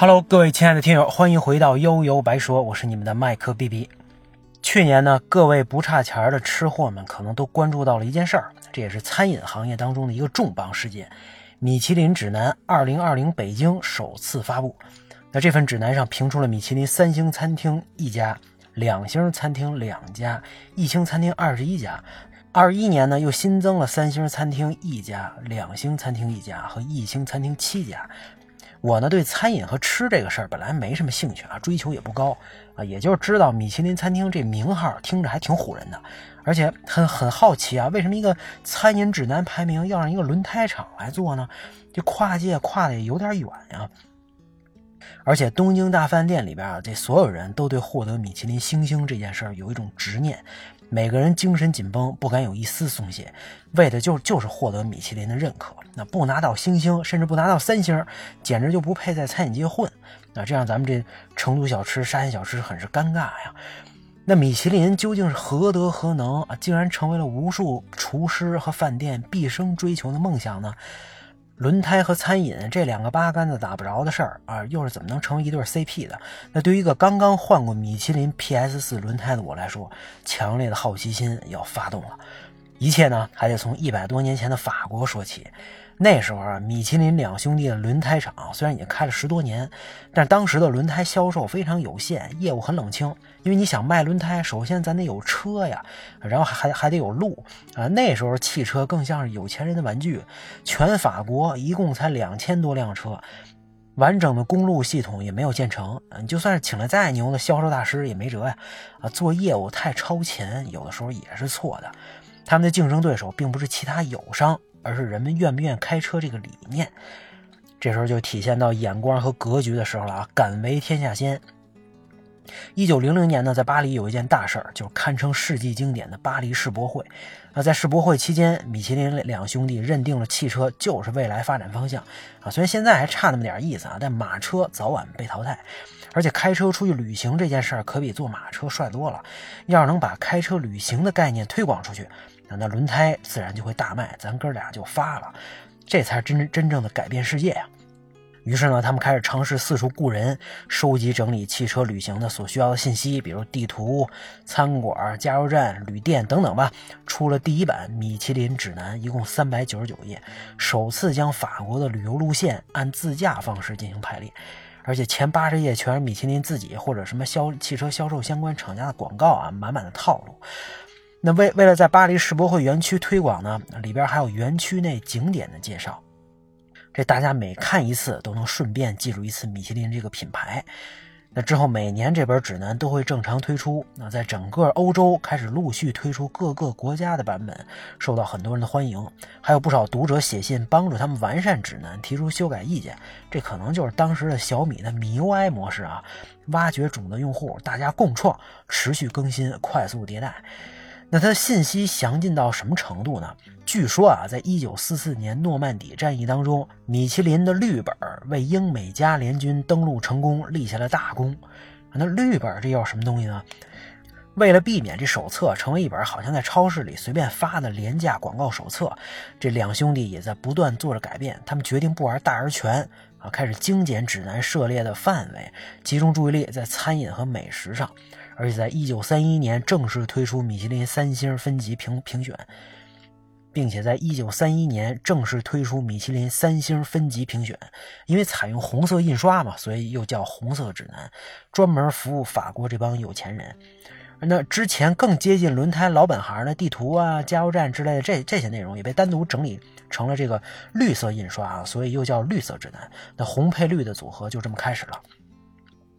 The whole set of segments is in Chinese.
Hello，各位亲爱的听友，欢迎回到悠悠白说，我是你们的麦克 B B。去年呢，各位不差钱儿的吃货们可能都关注到了一件事儿，这也是餐饮行业当中的一个重磅事件——米其林指南2020北京首次发布。那这份指南上评出了米其林三星餐厅一家，两星餐厅两家，一星餐厅二十一家。二一年呢，又新增了三星餐厅一家、两星餐厅一家和一星餐厅七家。我呢，对餐饮和吃这个事儿本来没什么兴趣啊，追求也不高啊，也就是知道米其林餐厅这名号听着还挺唬人的，而且很很好奇啊，为什么一个餐饮指南排名要让一个轮胎厂来做呢？这跨界跨的也有点远呀。而且东京大饭店里边啊，这所有人都对获得米其林星星这件事儿有一种执念。每个人精神紧绷，不敢有一丝松懈，为的就就是获得米其林的认可。那不拿到星星，甚至不拿到三星，简直就不配在餐饮界混。那这样咱们这成都小吃、沙县小吃很是尴尬呀。那米其林究竟是何德何能啊，竟然成为了无数厨师和饭店毕生追求的梦想呢？轮胎和餐饮这两个八竿子打不着的事儿啊，又是怎么能成为一对 CP 的？那对于一个刚刚换过米其林 PS 四轮胎的我来说，强烈的好奇心要发动了。一切呢，还得从一百多年前的法国说起。那时候啊，米其林两兄弟的轮胎厂虽然已经开了十多年，但当时的轮胎销售非常有限，业务很冷清。因为你想卖轮胎，首先咱得有车呀，然后还还得有路啊。那时候汽车更像是有钱人的玩具，全法国一共才两千多辆车，完整的公路系统也没有建成。你就算是请了再牛的销售大师也没辙呀。啊，做业务太超前，有的时候也是错的。他们的竞争对手并不是其他友商。而是人们愿不愿开车这个理念，这时候就体现到眼光和格局的时候了啊！敢为天下先。一九零零年呢，在巴黎有一件大事儿，就是堪称世纪经典的巴黎世博会。那在世博会期间，米其林两兄弟认定了汽车就是未来发展方向啊！虽然现在还差那么点意思啊，但马车早晚被淘汰。而且开车出去旅行这件事儿，可比坐马车帅多了。要是能把开车旅行的概念推广出去，那轮胎自然就会大卖，咱哥俩就发了，这才是真真正的改变世界呀！于是呢，他们开始尝试四处雇人，收集整理汽车旅行的所需要的信息，比如地图、餐馆、加油站、旅店等等吧。出了第一版米其林指南，一共三百九十九页，首次将法国的旅游路线按自驾方式进行排列，而且前八十页全是米其林自己或者什么销汽车销售相关厂家的广告啊，满满的套路。那为为了在巴黎世博会园区推广呢，里边还有园区内景点的介绍，这大家每看一次都能顺便记住一次米其林这个品牌。那之后每年这本指南都会正常推出，那在整个欧洲开始陆续推出各个国家的版本，受到很多人的欢迎，还有不少读者写信帮助他们完善指南，提出修改意见。这可能就是当时的小米的米 UI 模式啊，挖掘种子用户，大家共创，持续更新，快速迭代。那它的信息详尽到什么程度呢？据说啊，在一九四四年诺曼底战役当中，米其林的绿本为英美加联军登陆成功立下了大功。那绿本这又是什么东西呢？为了避免这手册成为一本好像在超市里随便发的廉价广告手册，这两兄弟也在不断做着改变。他们决定不玩大而全啊，开始精简指南涉猎的范围，集中注意力在餐饮和美食上。而且在一九三一年正式推出米其林三星分级评评选，并且在一九三一年正式推出米其林三星分级评选，因为采用红色印刷嘛，所以又叫红色指南，专门服务法国这帮有钱人。那之前更接近轮胎老本行的地图啊、加油站之类的这这些内容，也被单独整理成了这个绿色印刷啊，所以又叫绿色指南。那红配绿的组合就这么开始了。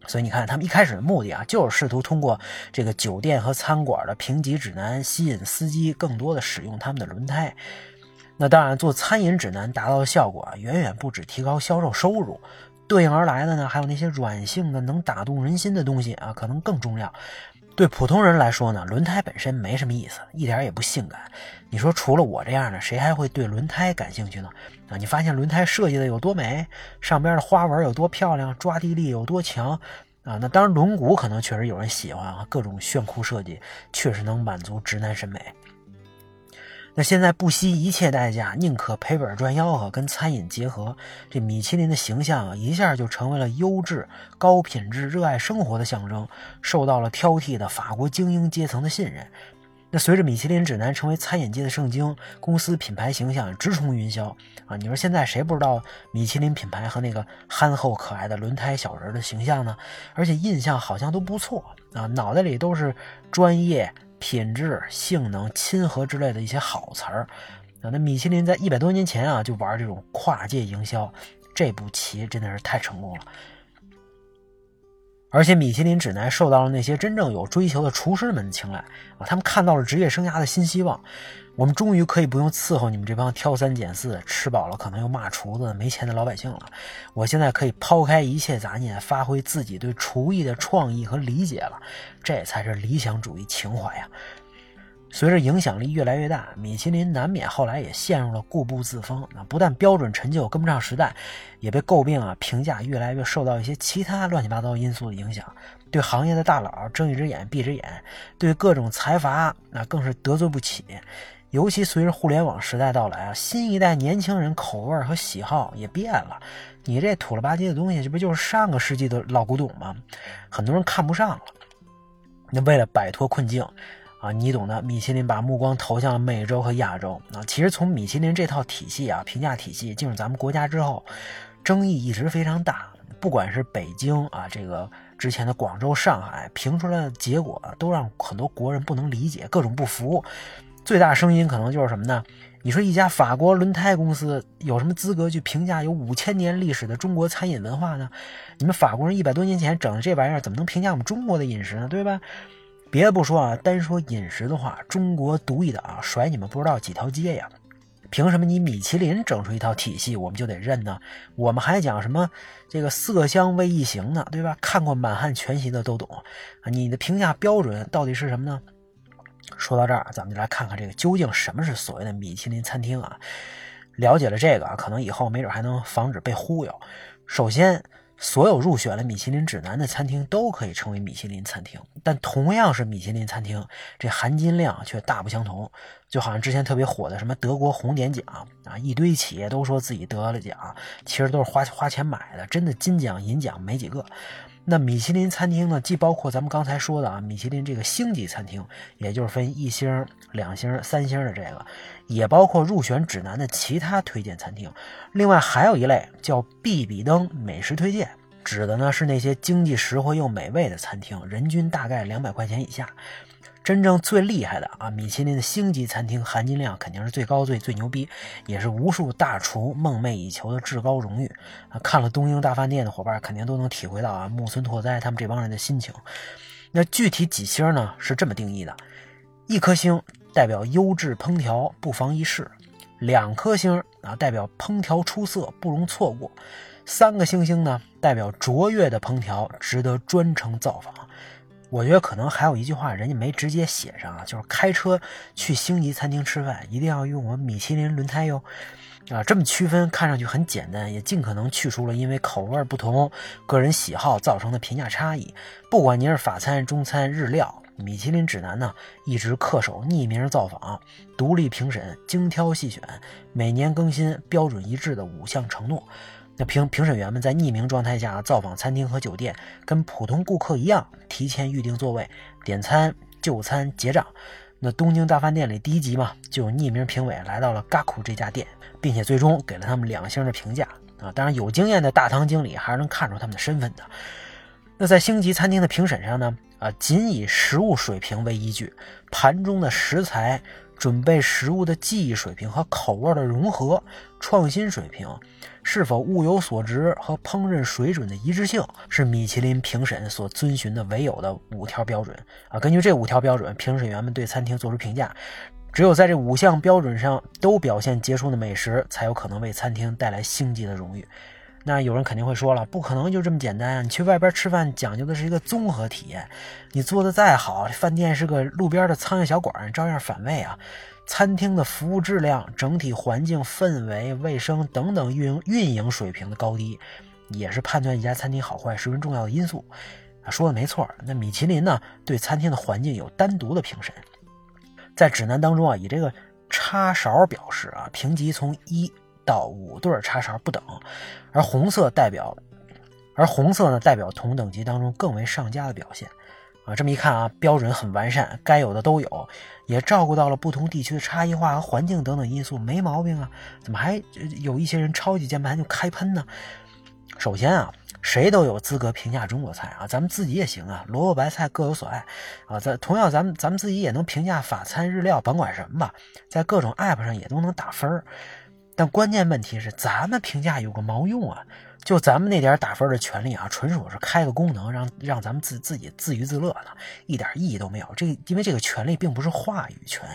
所以你看，他们一开始的目的啊，就是试图通过这个酒店和餐馆的评级指南，吸引司机更多的使用他们的轮胎。那当然，做餐饮指南达到的效果啊，远远不止提高销售收入，对应而来的呢，还有那些软性的、能打动人心的东西啊，可能更重要。对普通人来说呢，轮胎本身没什么意思，一点也不性感。你说除了我这样的，谁还会对轮胎感兴趣呢？啊，你发现轮胎设计的有多美，上边的花纹有多漂亮，抓地力有多强啊？那当然，轮毂可能确实有人喜欢啊，各种炫酷设计确实能满足直男审美。那现在不惜一切代价，宁可赔本赚吆喝，跟餐饮结合，这米其林的形象啊，一下就成为了优质、高品质、热爱生活的象征，受到了挑剔的法国精英阶层的信任。那随着米其林指南成为餐饮界的圣经，公司品牌形象直冲云霄啊！你说现在谁不知道米其林品牌和那个憨厚可爱的轮胎小人的形象呢？而且印象好像都不错啊，脑袋里都是专业。品质、性能、亲和之类的一些好词儿啊，那米其林在一百多年前啊就玩这种跨界营销，这步棋真的是太成功了。而且米其林指南受到了那些真正有追求的厨师们的青睐啊，他们看到了职业生涯的新希望。我们终于可以不用伺候你们这帮挑三拣四、吃饱了可能又骂厨子、没钱的老百姓了。我现在可以抛开一切杂念，发挥自己对厨艺的创意和理解了。这才是理想主义情怀呀！随着影响力越来越大，米其林难免后来也陷入了固步自封。那不但标准陈旧跟不上时代，也被诟病啊，评价越来越受到一些其他乱七八糟因素的影响。对行业的大佬睁一只眼闭一只眼，对各种财阀那更是得罪不起。尤其随着互联网时代到来啊，新一代年轻人口味和喜好也变了。你这土了吧唧的东西，这不就是上个世纪的老古董吗？很多人看不上了。那为了摆脱困境。啊，你懂的。米其林把目光投向了美洲和亚洲。啊，其实从米其林这套体系啊，评价体系进入咱们国家之后，争议一直非常大。不管是北京啊，这个之前的广州、上海评出来的结果，都让很多国人不能理解，各种不服。最大声音可能就是什么呢？你说一家法国轮胎公司有什么资格去评价有五千年历史的中国餐饮文化呢？你们法国人一百多年前整的这玩意儿，怎么能评价我们中国的饮食呢？对吧？别的不说啊，单说饮食的话，中国独一档，甩你们不知道几条街呀！凭什么你米其林整出一套体系，我们就得认呢？我们还讲什么这个色香味一形呢？对吧？看过《满汉全席》的都懂啊！你的评价标准到底是什么呢？说到这儿，咱们就来看看这个究竟什么是所谓的米其林餐厅啊？了解了这个啊，可能以后没准还能防止被忽悠。首先。所有入选了米其林指南的餐厅都可以称为米其林餐厅，但同样是米其林餐厅，这含金量却大不相同。就好像之前特别火的什么德国红点奖啊，一堆企业都说自己得了奖，其实都是花花钱买的，真的金奖银奖没几个。那米其林餐厅呢，既包括咱们刚才说的啊，米其林这个星级餐厅，也就是分一星、两星、三星的这个，也包括入选指南的其他推荐餐厅。另外还有一类叫必比登美食推荐，指的呢是那些经济实惠又美味的餐厅，人均大概两百块钱以下。真正最厉害的啊，米其林的星级餐厅含金量肯定是最高最最牛逼，也是无数大厨梦寐以求的至高荣誉啊！看了《东京大饭店》的伙伴肯定都能体会到啊，木村拓哉他们这帮人的心情。那具体几星呢？是这么定义的：一颗星代表优质烹调，不妨一试；两颗星啊，代表烹调出色，不容错过；三个星星呢，代表卓越的烹调，值得专程造访。我觉得可能还有一句话，人家没直接写上啊，就是开车去星级餐厅吃饭，一定要用我米其林轮胎哟。啊，这么区分看上去很简单，也尽可能去除了因为口味不同、个人喜好造成的评价差异。不管您是法餐、中餐、日料，米其林指南呢一直恪守匿名造访、独立评审、精挑细选、每年更新、标准一致的五项承诺。那评评审员们在匿名状态下造访餐厅和酒店，跟普通顾客一样提前预定座位、点餐、就餐、结账。那东京大饭店里第一集嘛，就有匿名评委来到了 Gaku 这家店，并且最终给了他们两星的评价啊。当然，有经验的大堂经理还是能看出他们的身份的。那在星级餐厅的评审上呢，啊，仅以食物水平为依据，盘中的食材。准备食物的技艺水平和口味的融合、创新水平，是否物有所值和烹饪水准的一致性，是米其林评审所遵循的唯有的五条标准啊。根据这五条标准，评审员们对餐厅做出评价。只有在这五项标准上都表现杰出的美食，才有可能为餐厅带来星级的荣誉。那有人肯定会说了，不可能就这么简单啊。你去外边吃饭讲究的是一个综合体验，你做的再好，饭店是个路边的苍蝇小馆，照样反胃啊。餐厅的服务质量、整体环境氛围、卫生等等运营运营水平的高低，也是判断一家餐厅好坏十分重要的因素。啊，说的没错。那米其林呢，对餐厅的环境有单独的评审，在指南当中啊，以这个。叉勺表示啊，评级从一到五对叉勺不等，而红色代表，而红色呢代表同等级当中更为上佳的表现。啊，这么一看啊，标准很完善，该有的都有，也照顾到了不同地区的差异化和环境等等因素，没毛病啊。怎么还有一些人超级键盘就开喷呢？首先啊，谁都有资格评价中国菜啊，咱们自己也行啊，萝卜白菜各有所爱啊。咱同样，咱们咱们自己也能评价法餐日料，甭管什么吧，在各种 app 上也都能打分但关键问题是，咱们评价有个毛用啊？就咱们那点打分的权利啊，纯属是开个功能，让让咱们自自己自娱自乐呢，一点意义都没有。这因为这个权利并不是话语权。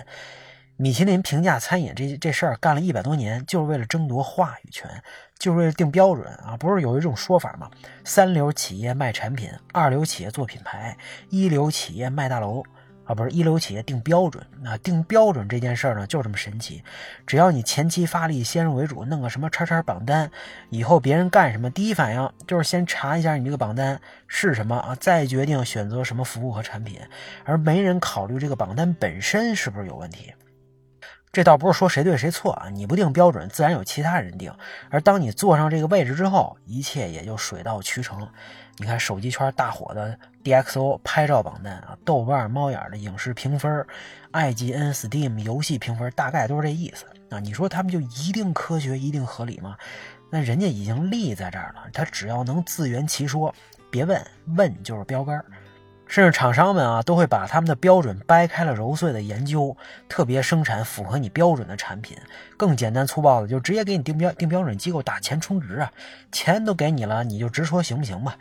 米其林评价餐饮这这事儿干了一百多年，就是为了争夺话语权，就是为了定标准啊！不是有一种说法吗？三流企业卖产品，二流企业做品牌，一流企业卖大楼。啊，不是一流企业定标准啊，定标准这件事儿呢，就这么神奇。只要你前期发力，先入为主，弄个什么叉叉榜单，以后别人干什么，第一反应就是先查一下你这个榜单是什么啊，再决定选择什么服务和产品，而没人考虑这个榜单本身是不是有问题。这倒不是说谁对谁错啊，你不定标准，自然有其他人定。而当你坐上这个位置之后，一切也就水到渠成。你看手机圈大火的 DxO 拍照榜单啊，豆瓣猫眼的影视评分，IGN Steam 游戏评分，大概都是这意思啊。你说他们就一定科学、一定合理吗？那人家已经立在这儿了，他只要能自圆其说，别问问就是标杆儿。甚至厂商们啊，都会把他们的标准掰开了揉碎的研究，特别生产符合你标准的产品。更简单粗暴的，就直接给你定标定标准机构打钱充值啊，钱都给你了，你就直说行不行吧？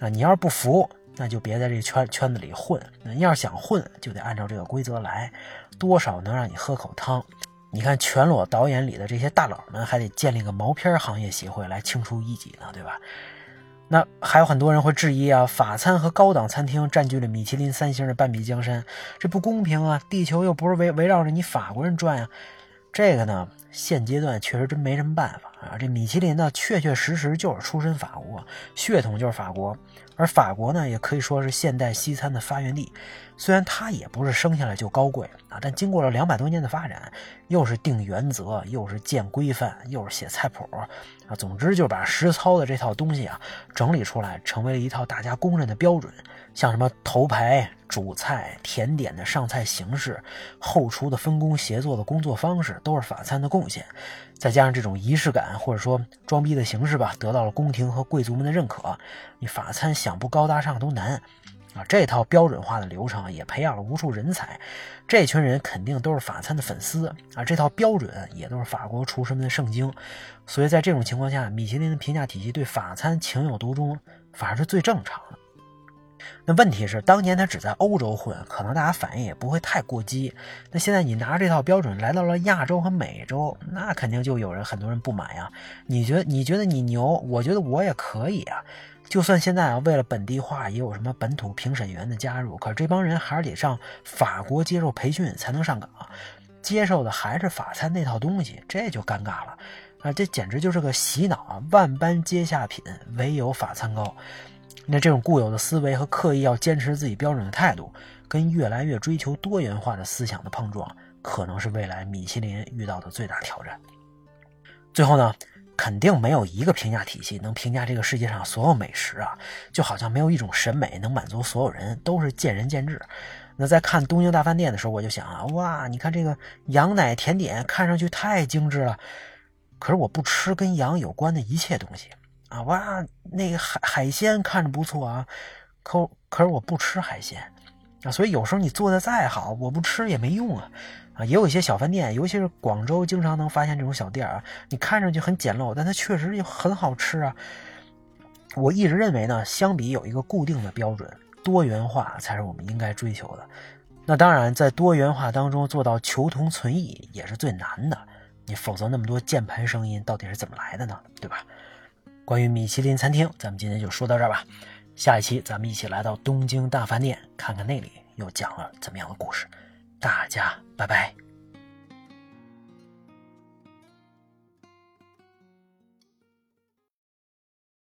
啊，你要是不服，那就别在这圈圈子里混。你要是想混，就得按照这个规则来，多少能让你喝口汤。你看全裸导演里的这些大佬们，还得建立个毛片行业协会来清除异己呢，对吧？那还有很多人会质疑啊，法餐和高档餐厅占据了米其林三星的半壁江山，这不公平啊！地球又不是围围绕着你法国人转呀。这个呢，现阶段确实真没什么办法啊。这米其林呢，确确实实就是出身法国，血统就是法国，而法国呢，也可以说是现代西餐的发源地。虽然它也不是生下来就高贵啊，但经过了两百多年的发展，又是定原则，又是建规范，又是写菜谱啊，总之就把实操的这套东西啊整理出来，成为了一套大家公认的标准。像什么头牌、主菜、甜点的上菜形式，后厨的分工协作的工作方式，都是法餐的贡献。再加上这种仪式感或者说装逼的形式吧，得到了宫廷和贵族们的认可。你法餐想不高大上都难。啊，这套标准化的流程也培养了无数人才，这群人肯定都是法餐的粉丝啊。这套标准也都是法国厨师们的圣经，所以在这种情况下，米其林的评价体系对法餐情有独钟，反而是最正常的。那问题是，当年他只在欧洲混，可能大家反应也不会太过激。那现在你拿着这套标准来到了亚洲和美洲，那肯定就有人很多人不满呀。你觉得你觉得你牛，我觉得我也可以啊。就算现在啊，为了本地化，也有什么本土评审员的加入，可是这帮人还是得上法国接受培训才能上岗，接受的还是法餐那套东西，这就尴尬了啊！这简直就是个洗脑啊！万般皆下品，唯有法餐高。那这种固有的思维和刻意要坚持自己标准的态度，跟越来越追求多元化的思想的碰撞，可能是未来米其林遇到的最大挑战。最后呢？肯定没有一个评价体系能评价这个世界上所有美食啊，就好像没有一种审美能满足所有人，都是见仁见智。那在看《东京大饭店》的时候，我就想啊，哇，你看这个羊奶甜点看上去太精致了，可是我不吃跟羊有关的一切东西啊。哇，那个海海鲜看着不错啊，可可是我不吃海鲜啊，所以有时候你做的再好，我不吃也没用啊。啊，也有一些小饭店，尤其是广州，经常能发现这种小店啊。你看上去很简陋，但它确实又很好吃啊。我一直认为呢，相比有一个固定的标准，多元化才是我们应该追求的。那当然，在多元化当中做到求同存异也是最难的。你否则那么多键盘声音到底是怎么来的呢？对吧？关于米其林餐厅，咱们今天就说到这儿吧。下一期咱们一起来到东京大饭店，看看那里又讲了怎么样的故事。大家拜拜。